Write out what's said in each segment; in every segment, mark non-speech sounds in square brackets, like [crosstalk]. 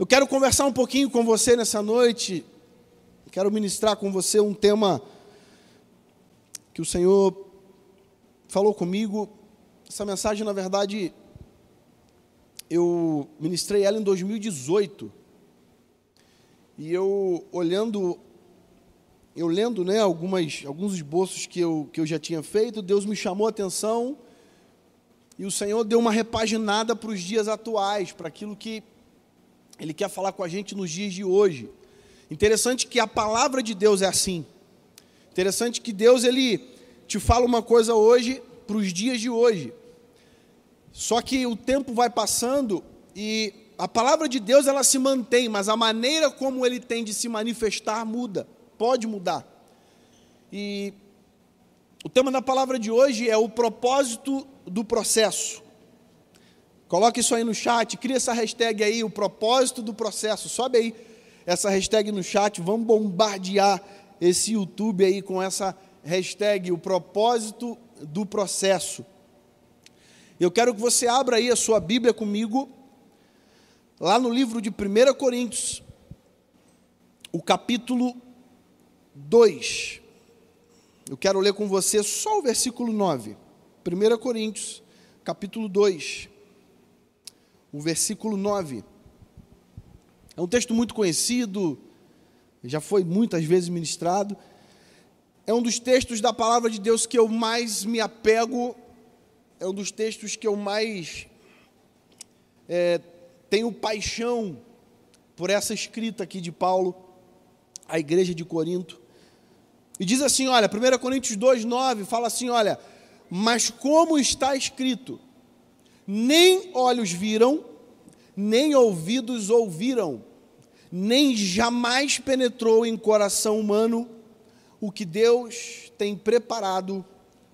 Eu quero conversar um pouquinho com você nessa noite, quero ministrar com você um tema que o Senhor falou comigo. Essa mensagem, na verdade, eu ministrei ela em 2018. E eu olhando, eu lendo né, algumas, alguns esboços que eu, que eu já tinha feito, Deus me chamou a atenção e o Senhor deu uma repaginada para os dias atuais, para aquilo que Ele quer falar com a gente nos dias de hoje. Interessante que a palavra de Deus é assim. Interessante que Deus ele te fala uma coisa hoje para os dias de hoje. Só que o tempo vai passando e a palavra de Deus ela se mantém, mas a maneira como ele tem de se manifestar muda, pode mudar. E o tema da palavra de hoje é o propósito do processo. Coloque isso aí no chat, cria essa hashtag aí, o propósito do processo. Sobe aí essa hashtag no chat, vamos bombardear esse YouTube aí com essa hashtag, o propósito do processo. Eu quero que você abra aí a sua Bíblia comigo, lá no livro de 1 Coríntios, o capítulo 2. Eu quero ler com você só o versículo 9. 1 Coríntios, capítulo 2, o versículo 9. É um texto muito conhecido, já foi muitas vezes ministrado. É um dos textos da palavra de Deus que eu mais me apego é um dos textos que eu mais é, tenho paixão por essa escrita aqui de Paulo à igreja de Corinto. E diz assim: olha, 1 Coríntios 2,9 fala assim: olha, mas como está escrito, nem olhos viram, nem ouvidos ouviram, nem jamais penetrou em coração humano o que Deus tem preparado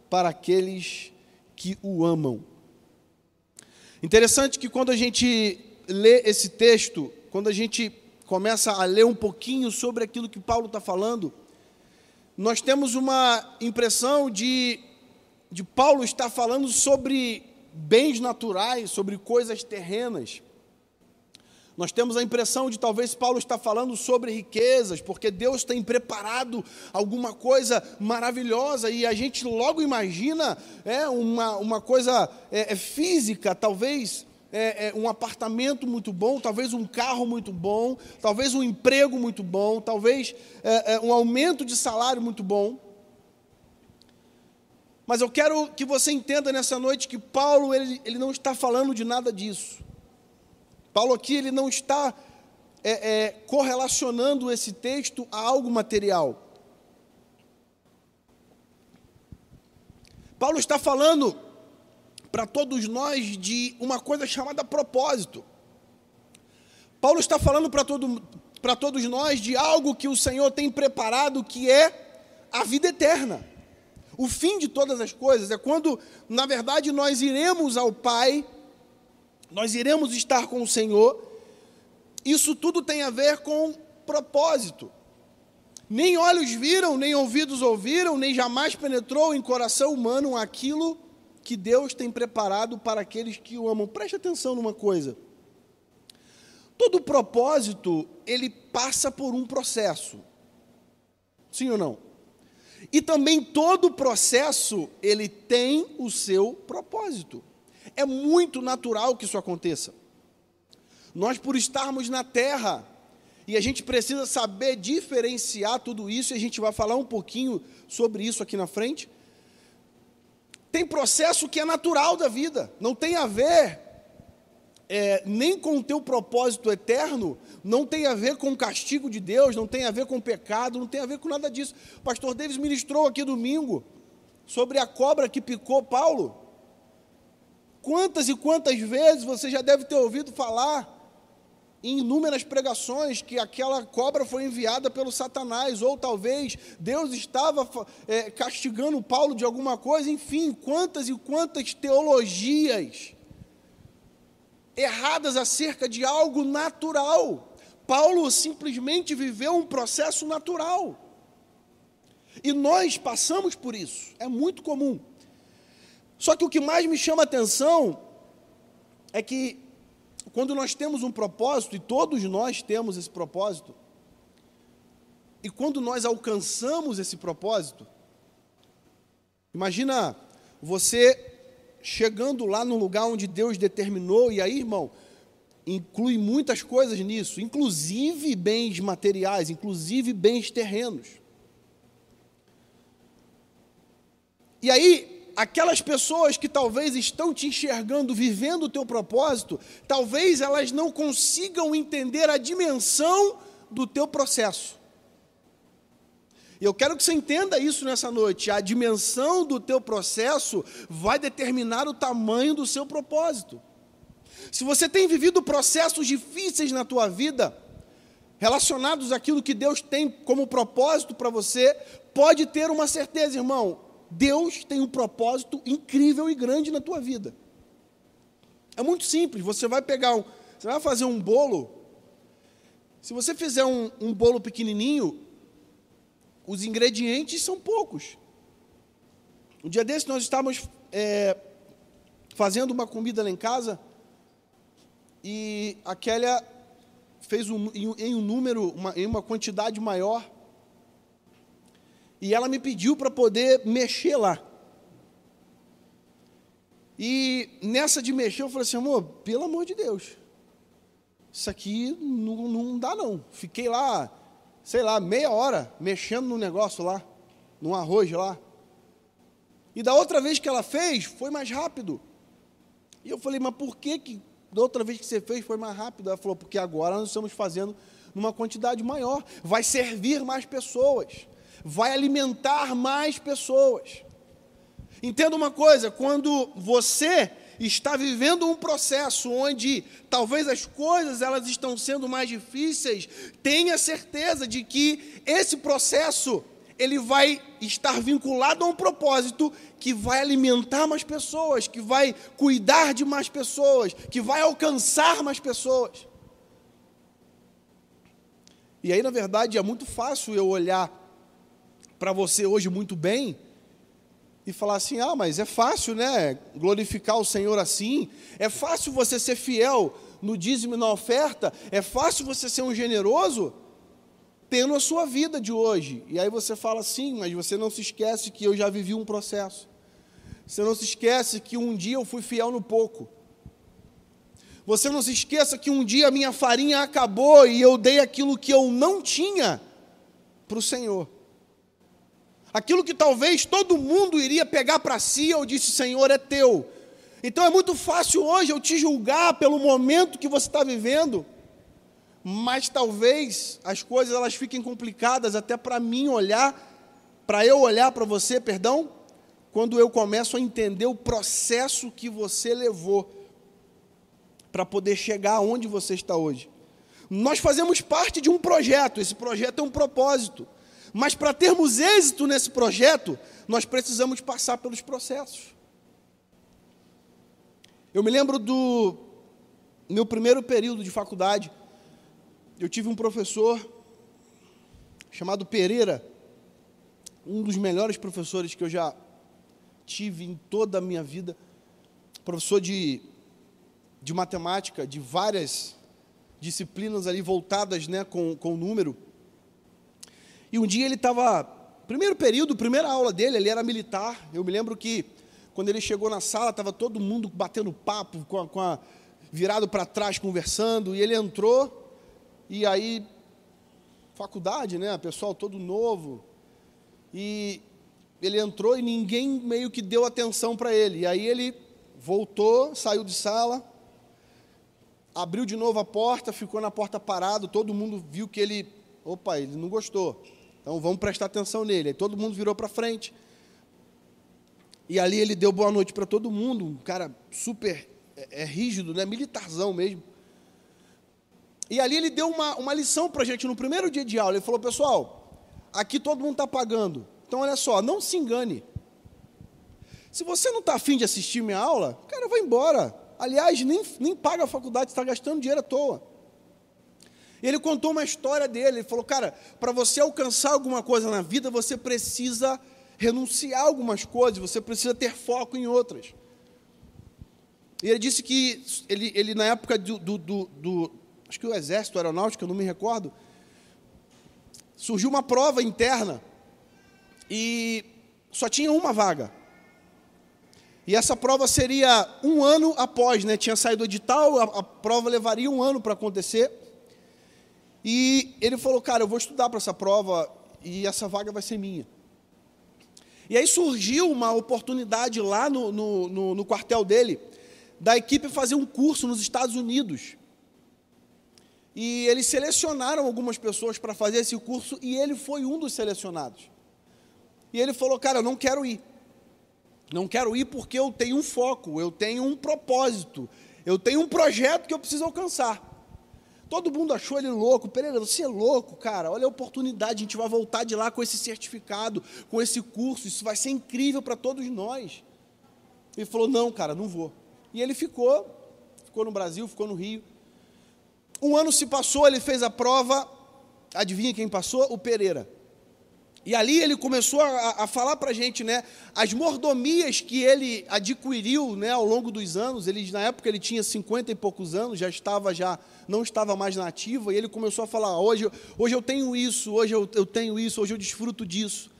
para aqueles que o amam. Interessante que quando a gente lê esse texto, quando a gente começa a ler um pouquinho sobre aquilo que Paulo está falando, nós temos uma impressão de, de Paulo estar falando sobre bens naturais, sobre coisas terrenas. Nós temos a impressão de talvez Paulo está falando sobre riquezas, porque Deus tem preparado alguma coisa maravilhosa e a gente logo imagina é, uma, uma coisa é, é, física, talvez é, é, um apartamento muito bom, talvez um carro muito bom, talvez um emprego muito bom, talvez é, é, um aumento de salário muito bom. Mas eu quero que você entenda nessa noite que Paulo ele, ele não está falando de nada disso. Paulo aqui ele não está é, é, correlacionando esse texto a algo material. Paulo está falando para todos nós de uma coisa chamada propósito. Paulo está falando para todo, todos nós de algo que o Senhor tem preparado, que é a vida eterna. O fim de todas as coisas é quando, na verdade, nós iremos ao Pai nós iremos estar com o Senhor. Isso tudo tem a ver com propósito. Nem olhos viram, nem ouvidos ouviram, nem jamais penetrou em coração humano aquilo que Deus tem preparado para aqueles que o amam. Preste atenção numa coisa. Todo propósito, ele passa por um processo. Sim ou não? E também todo processo, ele tem o seu propósito. É muito natural que isso aconteça. Nós, por estarmos na terra, e a gente precisa saber diferenciar tudo isso, e a gente vai falar um pouquinho sobre isso aqui na frente. Tem processo que é natural da vida, não tem a ver é, nem com o teu propósito eterno, não tem a ver com o castigo de Deus, não tem a ver com o pecado, não tem a ver com nada disso. O pastor Davis ministrou aqui domingo sobre a cobra que picou Paulo. Quantas e quantas vezes você já deve ter ouvido falar em inúmeras pregações que aquela cobra foi enviada pelo Satanás, ou talvez Deus estava é, castigando Paulo de alguma coisa, enfim, quantas e quantas teologias erradas acerca de algo natural. Paulo simplesmente viveu um processo natural. E nós passamos por isso, é muito comum. Só que o que mais me chama a atenção é que quando nós temos um propósito, e todos nós temos esse propósito, e quando nós alcançamos esse propósito, imagina você chegando lá no lugar onde Deus determinou, e aí, irmão, inclui muitas coisas nisso, inclusive bens materiais, inclusive bens terrenos. E aí, aquelas pessoas que talvez estão te enxergando, vivendo o teu propósito, talvez elas não consigam entender a dimensão do teu processo. E eu quero que você entenda isso nessa noite. A dimensão do teu processo vai determinar o tamanho do seu propósito. Se você tem vivido processos difíceis na tua vida, relacionados àquilo que Deus tem como propósito para você, pode ter uma certeza, irmão, Deus tem um propósito incrível e grande na tua vida. É muito simples, você vai pegar um, você vai fazer um bolo, se você fizer um, um bolo pequenininho, os ingredientes são poucos. Um dia desse nós estávamos é, fazendo uma comida lá em casa e a Kélia fez um, em, um número, uma, em uma quantidade maior e ela me pediu para poder mexer lá. E nessa de mexer eu falei assim, amor, pelo amor de Deus, isso aqui não, não dá não. Fiquei lá sei lá, meia hora mexendo no negócio lá, no arroz lá. E da outra vez que ela fez, foi mais rápido. E eu falei, mas por que, que da outra vez que você fez foi mais rápido? Ela falou, porque agora nós estamos fazendo numa quantidade maior. Vai servir mais pessoas. Vai alimentar mais pessoas. Entenda uma coisa: quando você está vivendo um processo onde talvez as coisas elas estão sendo mais difíceis, tenha certeza de que esse processo ele vai estar vinculado a um propósito que vai alimentar mais pessoas, que vai cuidar de mais pessoas, que vai alcançar mais pessoas. E aí, na verdade, é muito fácil eu olhar para você hoje muito bem e falar assim: ah, mas é fácil, né? Glorificar o Senhor assim. É fácil você ser fiel no dízimo e na oferta. É fácil você ser um generoso tendo a sua vida de hoje. E aí você fala assim, mas você não se esquece que eu já vivi um processo. Você não se esquece que um dia eu fui fiel no pouco. Você não se esqueça que um dia a minha farinha acabou e eu dei aquilo que eu não tinha para o Senhor. Aquilo que talvez todo mundo iria pegar para si, eu disse: Senhor, é teu. Então é muito fácil hoje eu te julgar pelo momento que você está vivendo, mas talvez as coisas elas fiquem complicadas até para mim olhar, para eu olhar para você, perdão, quando eu começo a entender o processo que você levou para poder chegar onde você está hoje. Nós fazemos parte de um projeto, esse projeto é um propósito. Mas para termos êxito nesse projeto, nós precisamos passar pelos processos. Eu me lembro do meu primeiro período de faculdade. Eu tive um professor chamado Pereira, um dos melhores professores que eu já tive em toda a minha vida. Professor de, de matemática, de várias disciplinas ali voltadas né, com, com o número. E um dia ele estava, primeiro período, primeira aula dele, ele era militar. Eu me lembro que quando ele chegou na sala, estava todo mundo batendo papo, com a, com a virado para trás, conversando, e ele entrou, e aí, faculdade, né? Pessoal todo novo. E ele entrou e ninguém meio que deu atenção para ele. E aí ele voltou, saiu de sala, abriu de novo a porta, ficou na porta parado, todo mundo viu que ele, opa, ele não gostou. Então vamos prestar atenção nele. Aí todo mundo virou para frente. E ali ele deu boa noite para todo mundo, um cara super é, é, rígido, né? militarzão mesmo. E ali ele deu uma, uma lição para a gente no primeiro dia de aula. Ele falou, pessoal, aqui todo mundo está pagando. Então olha só, não se engane. Se você não está afim de assistir minha aula, cara, vai embora. Aliás, nem, nem paga a faculdade, está gastando dinheiro à toa. Ele contou uma história dele. Ele falou: Cara, para você alcançar alguma coisa na vida, você precisa renunciar a algumas coisas, você precisa ter foco em outras. E ele disse que ele, ele na época do, do, do, do acho que o exército aeronáutico, eu não me recordo, surgiu uma prova interna e só tinha uma vaga. E essa prova seria um ano após, né? Tinha saído o edital, a, a prova levaria um ano para acontecer. E ele falou, cara, eu vou estudar para essa prova e essa vaga vai ser minha. E aí surgiu uma oportunidade lá no, no, no, no quartel dele, da equipe fazer um curso nos Estados Unidos. E eles selecionaram algumas pessoas para fazer esse curso e ele foi um dos selecionados. E ele falou: Cara, eu não quero ir. Não quero ir porque eu tenho um foco, eu tenho um propósito, eu tenho um projeto que eu preciso alcançar. Todo mundo achou ele louco. Pereira, você é louco, cara. Olha a oportunidade, a gente vai voltar de lá com esse certificado, com esse curso. Isso vai ser incrível para todos nós. Ele falou: Não, cara, não vou. E ele ficou, ficou no Brasil, ficou no Rio. Um ano se passou, ele fez a prova. Adivinha quem passou? O Pereira. E ali ele começou a, a falar para a gente, né, as mordomias que ele adquiriu, né, ao longo dos anos. Ele na época ele tinha 50 e poucos anos, já estava já não estava mais na ativa. E ele começou a falar: hoje, hoje eu tenho isso, hoje eu, eu tenho isso, hoje eu desfruto disso.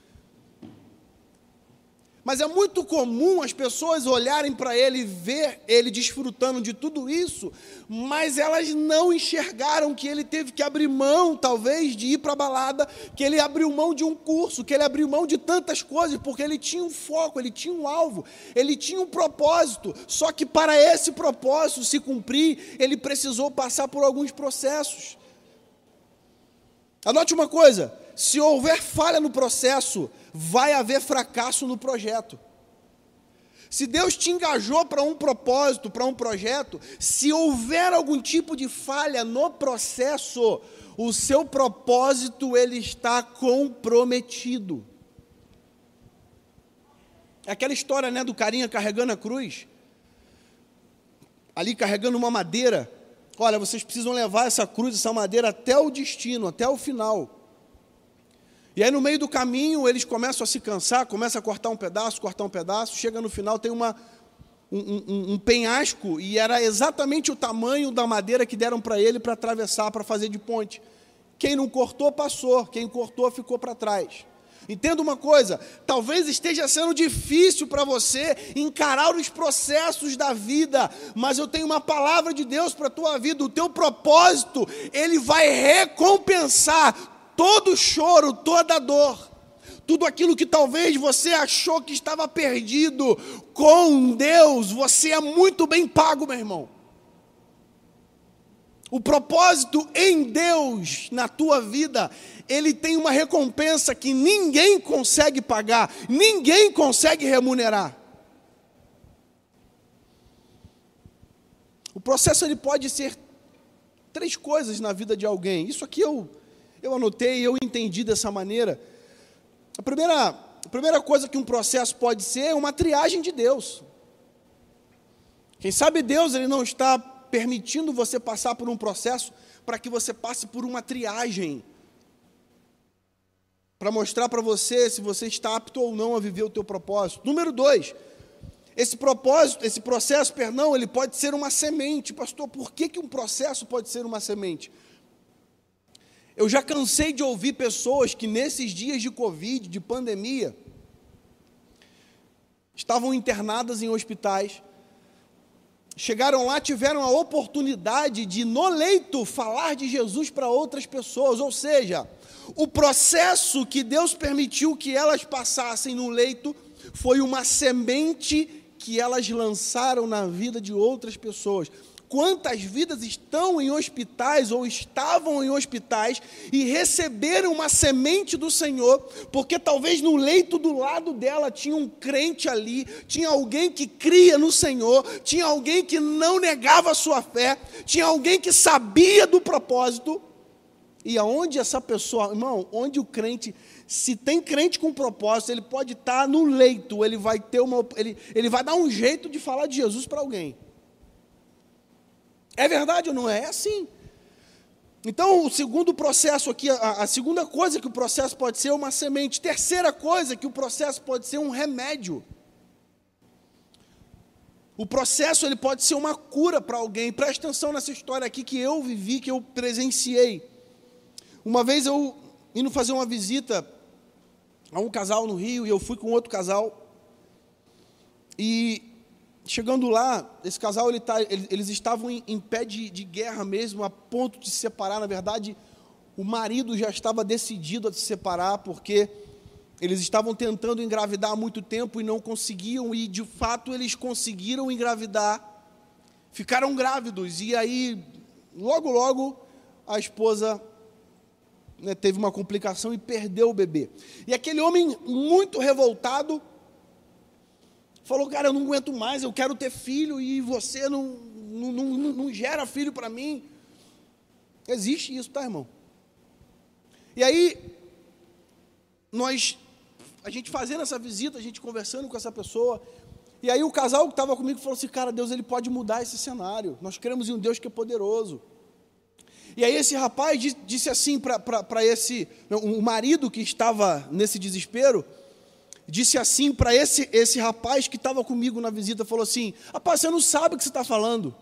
Mas é muito comum as pessoas olharem para ele e ver ele desfrutando de tudo isso, mas elas não enxergaram que ele teve que abrir mão, talvez, de ir para a balada, que ele abriu mão de um curso, que ele abriu mão de tantas coisas, porque ele tinha um foco, ele tinha um alvo, ele tinha um propósito. Só que para esse propósito se cumprir, ele precisou passar por alguns processos. Anote uma coisa: se houver falha no processo, vai haver fracasso no projeto. Se Deus te engajou para um propósito, para um projeto, se houver algum tipo de falha no processo, o seu propósito ele está comprometido. É aquela história, né, do carinha carregando a cruz, ali carregando uma madeira. Olha, vocês precisam levar essa cruz, essa madeira até o destino, até o final. E aí, no meio do caminho, eles começam a se cansar, começam a cortar um pedaço, cortar um pedaço. Chega no final, tem uma, um, um, um penhasco, e era exatamente o tamanho da madeira que deram para ele para atravessar, para fazer de ponte. Quem não cortou, passou. Quem cortou, ficou para trás. Entenda uma coisa, talvez esteja sendo difícil para você encarar os processos da vida, mas eu tenho uma palavra de Deus para a tua vida, o teu propósito, ele vai recompensar todo choro, toda dor, tudo aquilo que talvez você achou que estava perdido, com Deus, você é muito bem pago, meu irmão. O propósito em Deus na tua vida, ele tem uma recompensa que ninguém consegue pagar, ninguém consegue remunerar. O processo ele pode ser três coisas na vida de alguém. Isso aqui eu eu anotei e eu entendi dessa maneira. A primeira, a primeira coisa que um processo pode ser é uma triagem de Deus. Quem sabe Deus ele não está permitindo você passar por um processo para que você passe por uma triagem. Para mostrar para você se você está apto ou não a viver o teu propósito. Número dois, esse propósito, esse processo, perdão, ele pode ser uma semente. Pastor, por que, que um processo pode ser uma semente? Eu já cansei de ouvir pessoas que nesses dias de Covid, de pandemia, estavam internadas em hospitais, chegaram lá, tiveram a oportunidade de, no leito, falar de Jesus para outras pessoas. Ou seja, o processo que Deus permitiu que elas passassem no leito foi uma semente que elas lançaram na vida de outras pessoas. Quantas vidas estão em hospitais ou estavam em hospitais e receberam uma semente do Senhor, porque talvez no leito do lado dela tinha um crente ali, tinha alguém que cria no Senhor, tinha alguém que não negava a sua fé, tinha alguém que sabia do propósito. E aonde essa pessoa, irmão, onde o crente, se tem crente com propósito, ele pode estar no leito, ele vai ter uma, ele, ele vai dar um jeito de falar de Jesus para alguém. É verdade ou não é? É assim. Então, o segundo processo aqui, a, a, segunda coisa que o processo pode ser é uma semente. Terceira coisa que o processo pode ser um remédio. O processo ele pode ser uma cura para alguém. Presta atenção nessa história aqui que eu vivi, que eu presenciei. Uma vez eu indo fazer uma visita a um casal no Rio e eu fui com outro casal. E chegando lá, esse casal ele tá, eles estavam em, em pé de, de, guerra mesmo, a ponto de se separar. Na verdade, o marido já estava decidido a se separar porque eles estavam tentando engravidar há muito tempo e não conseguiam, e de fato eles conseguiram engravidar, ficaram grávidos, e aí, logo, logo, a esposa né, teve uma complicação e perdeu o bebê. E aquele homem, muito revoltado, falou: Cara, eu não aguento mais, eu quero ter filho e você não, não, não, não gera filho para mim. Existe isso, tá, irmão? E aí, nós, a gente fazendo essa visita, a gente conversando com essa pessoa, e aí o casal que estava comigo falou assim: Cara, Deus ele pode mudar esse cenário. Nós cremos em um Deus que é poderoso. E aí esse rapaz disse assim para esse, o marido que estava nesse desespero, disse assim para esse, esse rapaz que estava comigo na visita, falou assim, rapaz, você não sabe o que você está falando.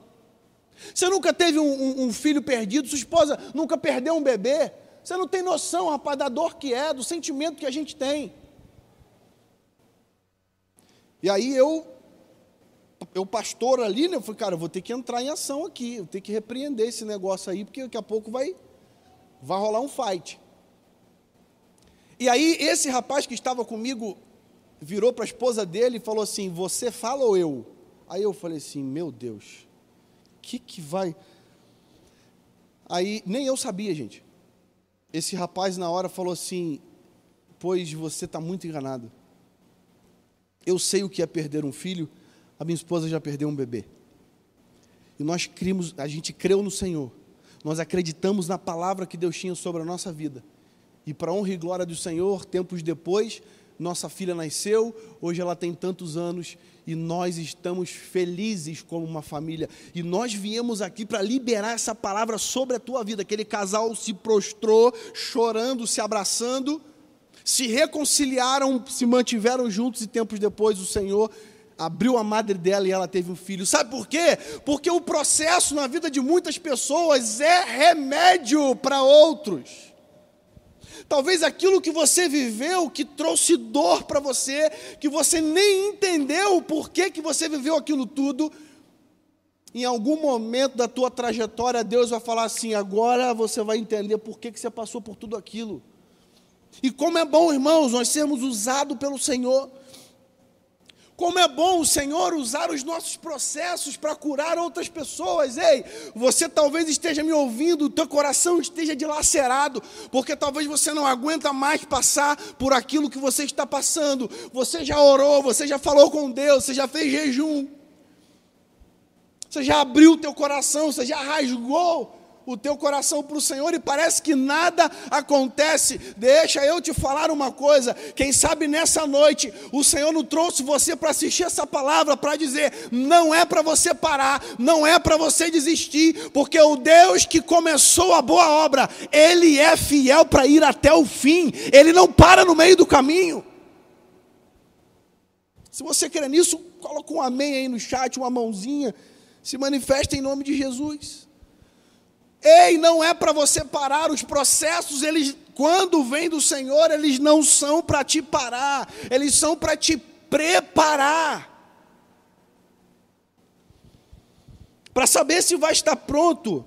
Você nunca teve um, um, um, filho perdido, sua esposa nunca perdeu um bebê. Você não tem noção, rapaz, da dor que é, do sentimento que a gente tem. E aí eu eu pastor ali, né? Eu falei, cara, eu vou ter que entrar em ação aqui, eu tenho que repreender esse negócio aí, porque daqui a pouco vai, vai rolar um fight. E aí, esse rapaz que estava comigo virou para a esposa dele e falou assim: Você fala ou eu? Aí eu falei assim: Meu Deus, que, que vai. Aí, nem eu sabia, gente. Esse rapaz, na hora, falou assim: Pois você está muito enganado. Eu sei o que é perder um filho a minha esposa já perdeu um bebê. E nós cremos, a gente creu no Senhor. Nós acreditamos na palavra que Deus tinha sobre a nossa vida. E para honra e glória do Senhor, tempos depois, nossa filha nasceu, hoje ela tem tantos anos e nós estamos felizes como uma família. E nós viemos aqui para liberar essa palavra sobre a tua vida. Aquele casal se prostrou, chorando, se abraçando, se reconciliaram, se mantiveram juntos e tempos depois o Senhor abriu a madre dela e ela teve um filho. Sabe por quê? Porque o processo na vida de muitas pessoas é remédio para outros. Talvez aquilo que você viveu, que trouxe dor para você, que você nem entendeu o porquê que você viveu aquilo tudo, em algum momento da tua trajetória, Deus vai falar assim: agora você vai entender por que, que você passou por tudo aquilo. E como é bom, irmãos, nós sermos usados pelo Senhor. Como é bom o Senhor usar os nossos processos para curar outras pessoas. Ei, você talvez esteja me ouvindo, o teu coração esteja dilacerado, porque talvez você não aguenta mais passar por aquilo que você está passando. Você já orou, você já falou com Deus, você já fez jejum. Você já abriu o teu coração, você já rasgou o teu coração para o Senhor e parece que nada acontece. Deixa eu te falar uma coisa. Quem sabe nessa noite o Senhor não trouxe você para assistir essa palavra para dizer: não é para você parar, não é para você desistir, porque o Deus que começou a boa obra, Ele é fiel para ir até o fim, Ele não para no meio do caminho. Se você crê nisso, coloca um amém aí no chat, uma mãozinha, se manifesta em nome de Jesus. Ei, não é para você parar, os processos, eles, quando vêm do Senhor, eles não são para te parar, eles são para te preparar. Para saber se vai estar pronto,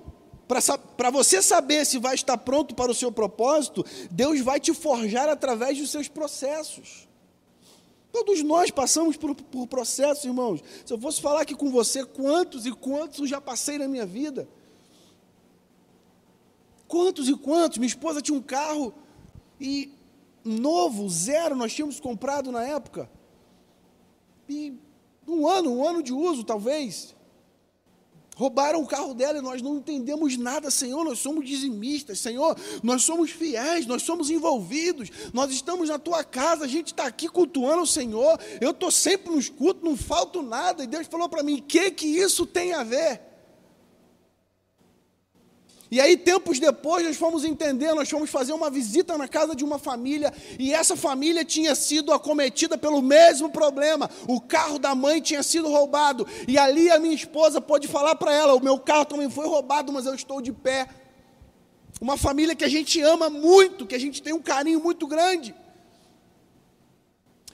para você saber se vai estar pronto para o seu propósito, Deus vai te forjar através dos seus processos. Todos nós passamos por, por processos, irmãos. Se eu fosse falar aqui com você, quantos e quantos eu já passei na minha vida. Quantos e quantos? Minha esposa tinha um carro e novo, zero, nós tínhamos comprado na época. E um ano, um ano de uso, talvez. Roubaram o carro dela e nós não entendemos nada, Senhor. Nós somos dizimistas, Senhor. Nós somos fiéis, nós somos envolvidos. Nós estamos na tua casa, a gente está aqui cultuando o Senhor. Eu estou sempre no escuto, não falto nada. E Deus falou para mim: o que, que isso tem a ver? E aí, tempos depois, nós fomos entender, nós fomos fazer uma visita na casa de uma família, e essa família tinha sido acometida pelo mesmo problema. O carro da mãe tinha sido roubado. E ali a minha esposa pôde falar para ela: o meu carro também foi roubado, mas eu estou de pé. Uma família que a gente ama muito, que a gente tem um carinho muito grande.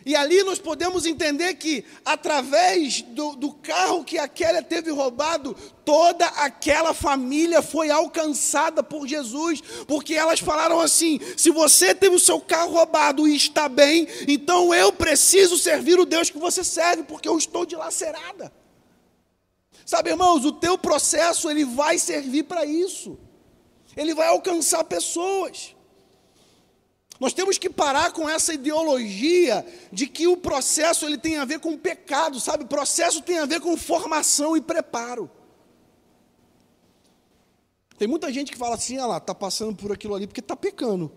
E ali nós podemos entender que, através do, do, carro que a Kélia teve roubado, toda aquela família foi alcançada por Jesus, porque elas falaram assim: se você teve o seu carro roubado e está bem, então eu preciso servir o Deus que você serve, porque eu estou dilacerada. Sabe, irmãos, o teu processo ele vai servir para isso, ele vai alcançar pessoas. Nós temos que parar com essa ideologia de que o processo ele tem a ver com pecado, sabe? O processo tem a ver com formação e preparo. Tem muita gente que fala assim, ah lá, está passando por aquilo ali porque está pecando.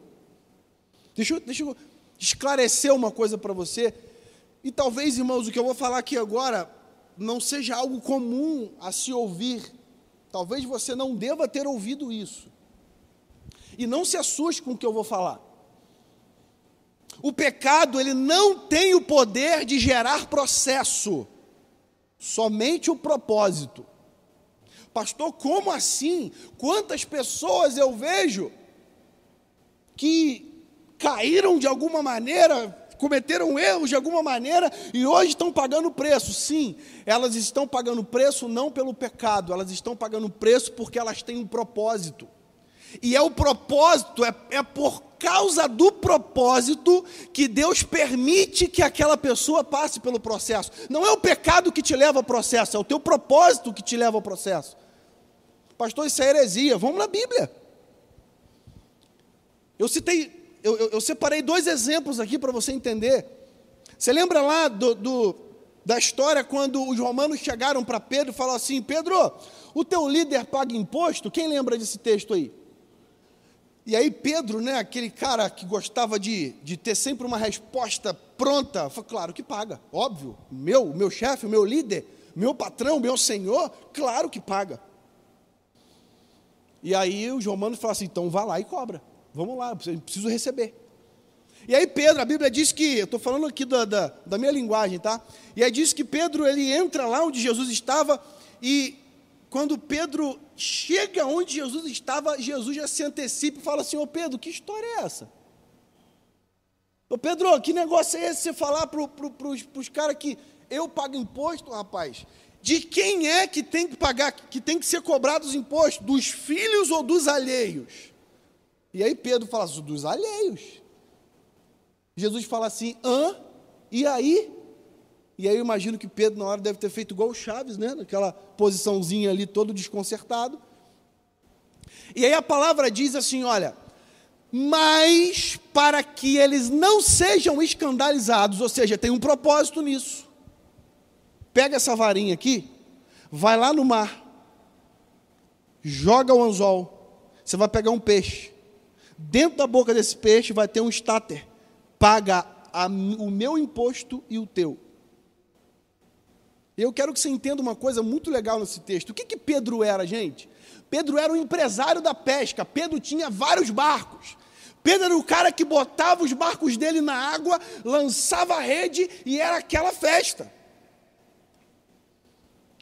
Deixa eu, deixa eu esclarecer uma coisa para você. E talvez, irmãos, o que eu vou falar aqui agora não seja algo comum a se ouvir. Talvez você não deva ter ouvido isso. E não se assuste com o que eu vou falar. O pecado, ele não tem o poder de gerar processo, somente o propósito. Pastor, como assim? Quantas pessoas eu vejo que caíram de alguma maneira, cometeram erros de alguma maneira e hoje estão pagando preço. Sim, elas estão pagando preço não pelo pecado, elas estão pagando preço porque elas têm um propósito. E é o propósito, é, é por causa do propósito que Deus permite que aquela pessoa passe pelo processo. Não é o pecado que te leva ao processo, é o teu propósito que te leva ao processo. Pastor, isso é heresia. Vamos na Bíblia. Eu citei, eu, eu, eu separei dois exemplos aqui para você entender. Você lembra lá do, do, da história quando os romanos chegaram para Pedro e falaram assim: Pedro, o teu líder paga imposto? Quem lembra desse texto aí? E aí Pedro, né, aquele cara que gostava de, de ter sempre uma resposta pronta, falou, claro que paga, óbvio, meu, meu chefe, meu líder, meu patrão, meu senhor, claro que paga. E aí os romanos falam assim, então vá lá e cobra, vamos lá, preciso receber. E aí Pedro, a Bíblia diz que, eu estou falando aqui da, da, da minha linguagem, tá? E aí diz que Pedro, ele entra lá onde Jesus estava e quando Pedro chega onde Jesus estava, Jesus já se antecipa e fala assim: Ô Pedro, que história é essa? Ô Pedro, que negócio é esse você falar para pro, os caras que eu pago imposto, rapaz? De quem é que tem que pagar, que tem que ser cobrado os impostos? Dos filhos ou dos alheios? E aí Pedro fala assim: dos alheios. Jesus fala assim: hã? E aí? E aí eu imagino que Pedro, na hora, deve ter feito igual o Chaves, né? Naquela posiçãozinha ali, todo desconcertado. E aí a palavra diz assim: olha, mas para que eles não sejam escandalizados, ou seja, tem um propósito nisso. Pega essa varinha aqui, vai lá no mar, joga o anzol, você vai pegar um peixe. Dentro da boca desse peixe vai ter um estáter. Paga a, o meu imposto e o teu. Eu quero que você entenda uma coisa muito legal nesse texto. O que, que Pedro era, gente? Pedro era o empresário da pesca. Pedro tinha vários barcos. Pedro era o cara que botava os barcos dele na água, lançava a rede e era aquela festa.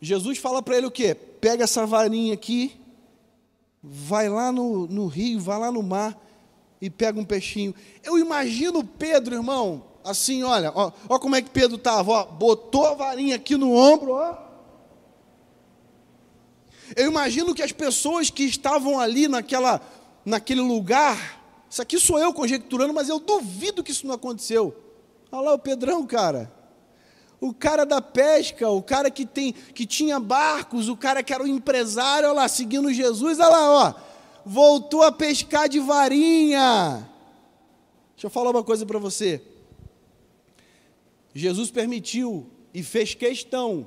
Jesus fala para ele o quê? Pega essa varinha aqui, vai lá no, no rio, vai lá no mar e pega um peixinho. Eu imagino Pedro, irmão, assim, olha, ó, ó como é que Pedro estava, botou a varinha aqui no ombro, ó. Eu imagino que as pessoas que estavam ali naquela, naquele lugar, isso aqui sou eu conjecturando, mas eu duvido que isso não aconteceu. Olha lá o Pedrão, cara. O cara da pesca, o cara que, tem, que tinha barcos, o cara que era o empresário, olha lá, seguindo Jesus, olha lá, ó, voltou a pescar de varinha. Deixa eu falar uma coisa para você. Jesus permitiu e fez questão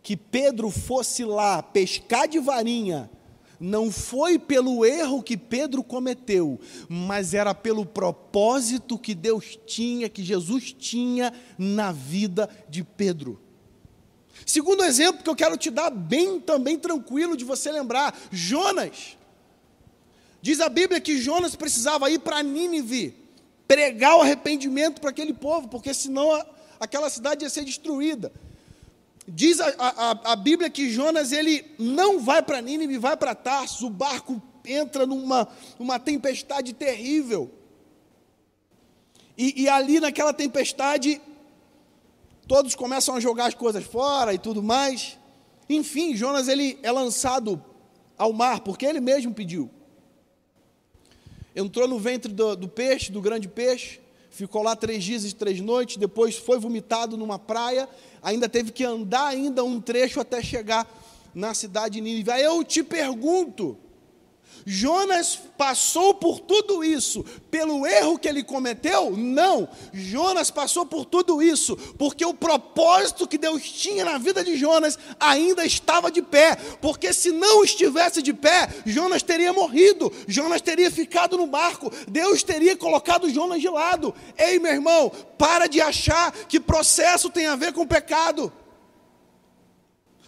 que Pedro fosse lá pescar de varinha, não foi pelo erro que Pedro cometeu, mas era pelo propósito que Deus tinha, que Jesus tinha na vida de Pedro. Segundo exemplo que eu quero te dar, bem também tranquilo de você lembrar, Jonas. Diz a Bíblia que Jonas precisava ir para Nínive, pregar o arrependimento para aquele povo, porque senão aquela cidade ia ser destruída. Diz a, a, a Bíblia que Jonas ele não vai para Nínive, vai para Tarsus, o barco entra numa, numa tempestade terrível. E, e ali naquela tempestade, todos começam a jogar as coisas fora e tudo mais. Enfim, Jonas ele é lançado ao mar, porque ele mesmo pediu. Entrou no ventre do, do peixe, do grande peixe, ficou lá três dias e três noites, depois foi vomitado numa praia, ainda teve que andar ainda um trecho até chegar na cidade de Nínive. Aí eu te pergunto, Jonas passou por tudo isso pelo erro que ele cometeu? Não. Jonas passou por tudo isso porque o propósito que Deus tinha na vida de Jonas ainda estava de pé. Porque se não estivesse de pé, Jonas teria morrido, Jonas teria ficado no barco, Deus teria colocado Jonas de lado. Ei, meu irmão, para de achar que processo tem a ver com pecado.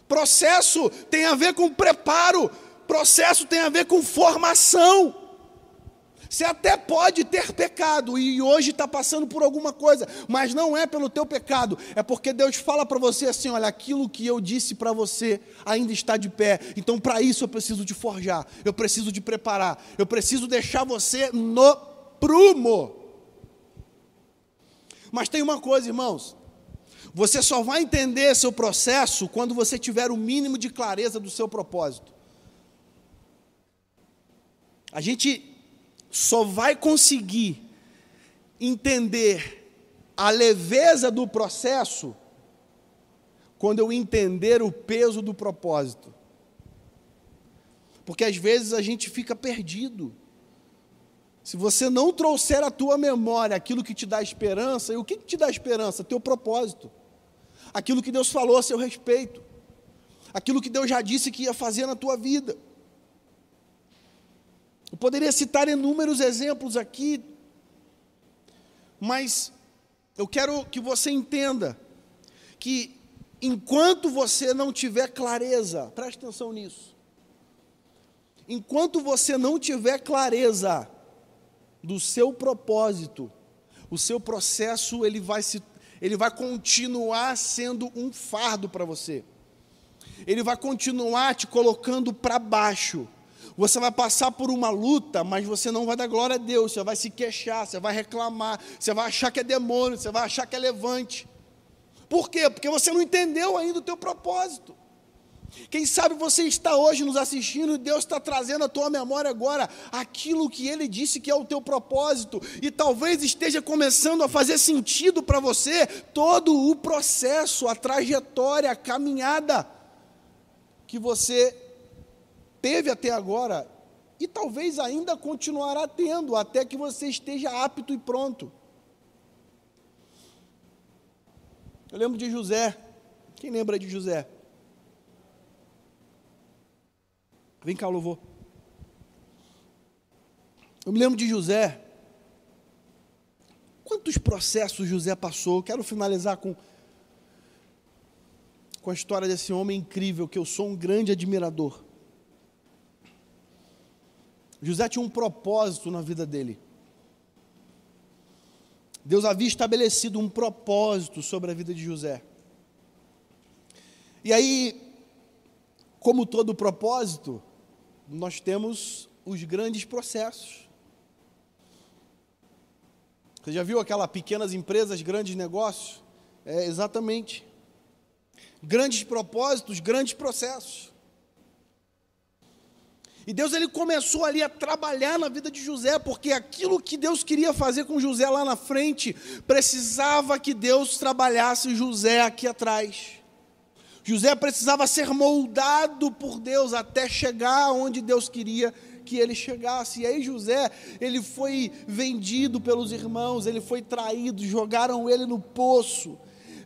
Processo tem a ver com preparo Processo tem a ver com formação. Você até pode ter pecado e hoje está passando por alguma coisa, mas não é pelo teu pecado, é porque Deus fala para você assim: olha, aquilo que eu disse para você ainda está de pé, então para isso eu preciso de forjar, eu preciso de preparar, eu preciso deixar você no prumo. Mas tem uma coisa, irmãos, você só vai entender seu processo quando você tiver o mínimo de clareza do seu propósito. A gente só vai conseguir entender a leveza do processo quando eu entender o peso do propósito. Porque às vezes a gente fica perdido. Se você não trouxer à tua memória aquilo que te dá esperança, e o que te dá esperança? Teu propósito. Aquilo que Deus falou a seu respeito. Aquilo que Deus já disse que ia fazer na tua vida. Eu poderia citar inúmeros exemplos aqui, mas eu quero que você entenda que enquanto você não tiver clareza, preste atenção nisso. Enquanto você não tiver clareza do seu propósito, o seu processo ele vai se ele vai continuar sendo um fardo para você. Ele vai continuar te colocando para baixo. Você vai passar por uma luta, mas você não vai dar glória a Deus, você vai se queixar, você vai reclamar, você vai achar que é demônio, você vai achar que é levante. Por quê? Porque você não entendeu ainda o teu propósito. Quem sabe você está hoje nos assistindo e Deus está trazendo à tua memória agora aquilo que Ele disse que é o teu propósito, e talvez esteja começando a fazer sentido para você todo o processo, a trajetória, a caminhada que você teve até agora e talvez ainda continuará tendo até que você esteja apto e pronto. Eu lembro de José. Quem lembra de José? Vem cá, louvor. Eu me lembro de José. Quantos processos José passou? Quero finalizar com, com a história desse homem incrível que eu sou um grande admirador. José tinha um propósito na vida dele. Deus havia estabelecido um propósito sobre a vida de José. E aí, como todo propósito, nós temos os grandes processos. Você já viu aquela pequenas empresas, grandes negócios? É exatamente. Grandes propósitos, grandes processos. E Deus ele começou ali a trabalhar na vida de José, porque aquilo que Deus queria fazer com José lá na frente, precisava que Deus trabalhasse José aqui atrás. José precisava ser moldado por Deus até chegar onde Deus queria que ele chegasse. E aí José, ele foi vendido pelos irmãos, ele foi traído, jogaram ele no poço.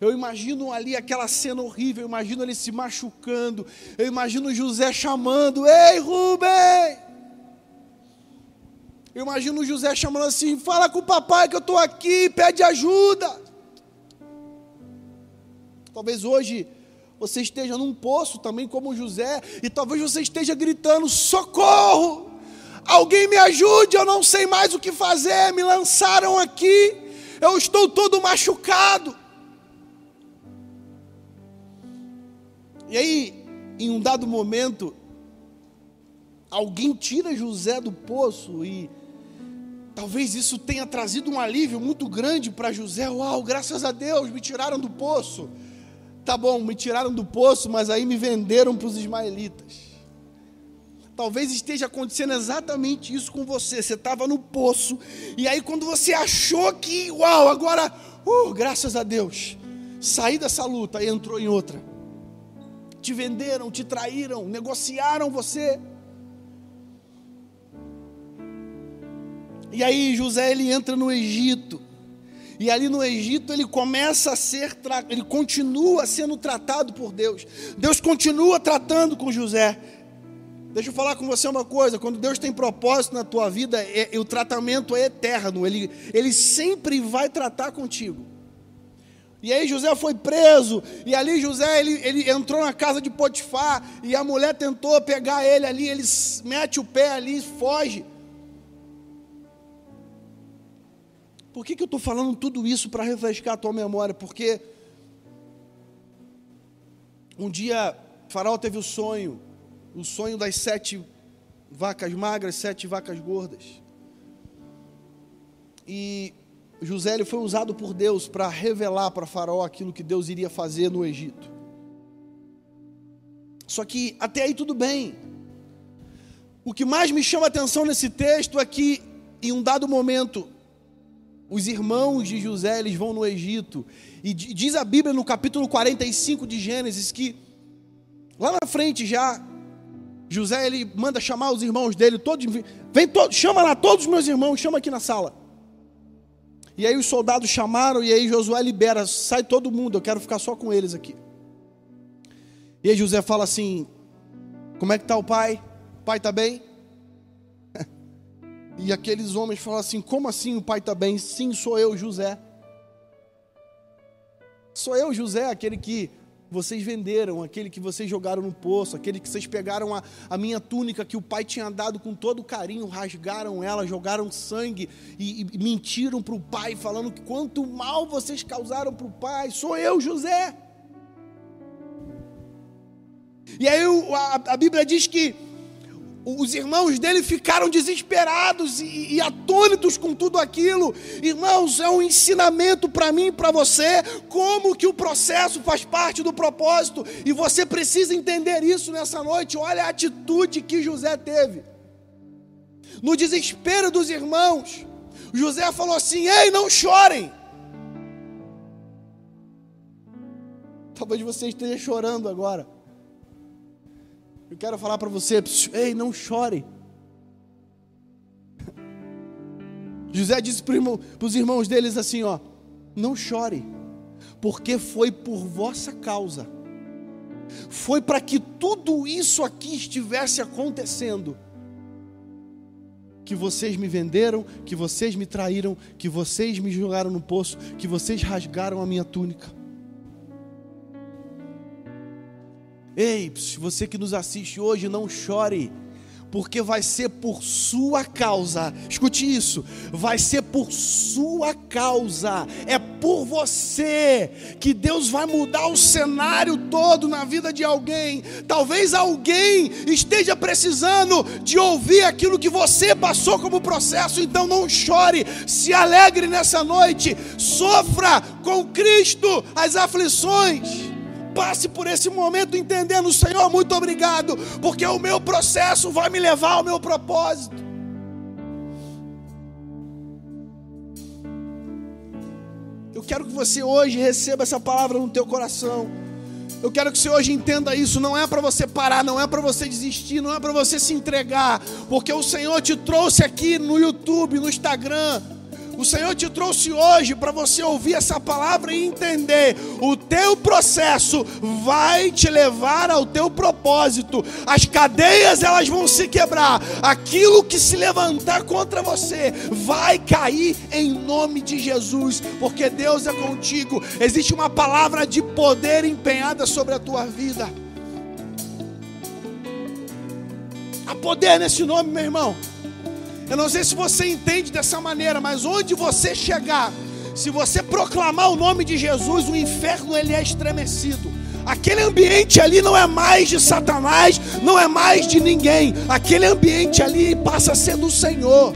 Eu imagino ali aquela cena horrível, eu imagino ele se machucando, eu imagino José chamando: Ei, Rubem! Eu imagino José chamando assim: Fala com o papai que eu estou aqui, pede ajuda. Talvez hoje você esteja num poço também como José, e talvez você esteja gritando: Socorro! Alguém me ajude, eu não sei mais o que fazer. Me lançaram aqui, eu estou todo machucado. E aí, em um dado momento, alguém tira José do poço e talvez isso tenha trazido um alívio muito grande para José. Uau, graças a Deus, me tiraram do poço. Tá bom, me tiraram do poço, mas aí me venderam para os ismaelitas. Talvez esteja acontecendo exatamente isso com você. Você estava no poço, e aí quando você achou que, uau, agora, uh, graças a Deus, saí dessa luta e entrou em outra. Te venderam, te traíram, negociaram você. E aí José ele entra no Egito. E ali no Egito ele começa a ser, ele continua sendo tratado por Deus. Deus continua tratando com José. Deixa eu falar com você uma coisa: quando Deus tem propósito na tua vida, é, o tratamento é eterno, ele, ele sempre vai tratar contigo. E aí José foi preso, e ali José ele, ele entrou na casa de Potifar, e a mulher tentou pegar ele ali, ele mete o pé ali e foge. Por que, que eu estou falando tudo isso para refrescar a tua memória? Porque um dia Faraó teve o sonho o sonho das sete vacas magras, sete vacas gordas. E José ele foi usado por Deus para revelar para Faraó aquilo que Deus iria fazer no Egito. Só que até aí tudo bem. O que mais me chama a atenção nesse texto é que, em um dado momento, os irmãos de José eles vão no Egito. E diz a Bíblia no capítulo 45 de Gênesis que, lá na frente já, José ele manda chamar os irmãos dele, todos, vem todos, chama lá todos os meus irmãos, chama aqui na sala. E aí os soldados chamaram e aí Josué libera, sai todo mundo, eu quero ficar só com eles aqui. E aí José fala assim: Como é que está o pai? O pai está bem? [laughs] E aqueles homens falam assim: Como assim o pai está bem? Sim, sou eu, José. Sou eu, José, aquele que vocês venderam, aquele que vocês jogaram no poço, aquele que vocês pegaram a, a minha túnica que o pai tinha dado com todo carinho, rasgaram ela, jogaram sangue e, e mentiram para o pai, falando que quanto mal vocês causaram para o pai. Sou eu, José. E aí a, a Bíblia diz que os irmãos dele ficaram desesperados e, e, atônitos com tudo aquilo. Irmãos, é um ensinamento para mim e para você, como que o processo faz parte do propósito, e você precisa entender isso nessa noite. Olha a atitude que José teve. No desespero dos irmãos, José falou assim: Ei, não chorem. Talvez você esteja chorando agora. Eu quero falar para você, ei, não chore. [laughs] José disse para os irmãos deles assim: ó, não chore, porque foi por vossa causa, foi para que tudo isso aqui estivesse acontecendo, que vocês me venderam, que vocês me traíram, que vocês me jogaram no poço, que vocês rasgaram a minha túnica. Ei, você que nos assiste hoje, não chore, porque vai ser por sua causa. Escute isso, vai ser por sua causa. É por você que Deus vai mudar o cenário todo na vida de alguém. Talvez alguém esteja precisando de ouvir aquilo que você passou como processo, então não chore, se alegre nessa noite. Sofra com Cristo as aflições passe por esse momento entendendo, Senhor, muito obrigado, porque o meu processo vai me levar ao meu propósito. Eu quero que você hoje receba essa palavra no teu coração. Eu quero que você hoje entenda isso. Não é para você parar, não é para você desistir, não é para você se entregar, porque o Senhor te trouxe aqui no YouTube, no Instagram o Senhor te trouxe hoje para você ouvir essa palavra e entender: o teu processo vai te levar ao teu propósito. As cadeias elas vão se quebrar. Aquilo que se levantar contra você vai cair em nome de Jesus, porque Deus é contigo. Existe uma palavra de poder empenhada sobre a tua vida. Há poder nesse nome, meu irmão. Eu não sei se você entende dessa maneira, mas onde você chegar, se você proclamar o nome de Jesus, o inferno ele é estremecido. Aquele ambiente ali não é mais de Satanás, não é mais de ninguém. Aquele ambiente ali passa a ser do Senhor.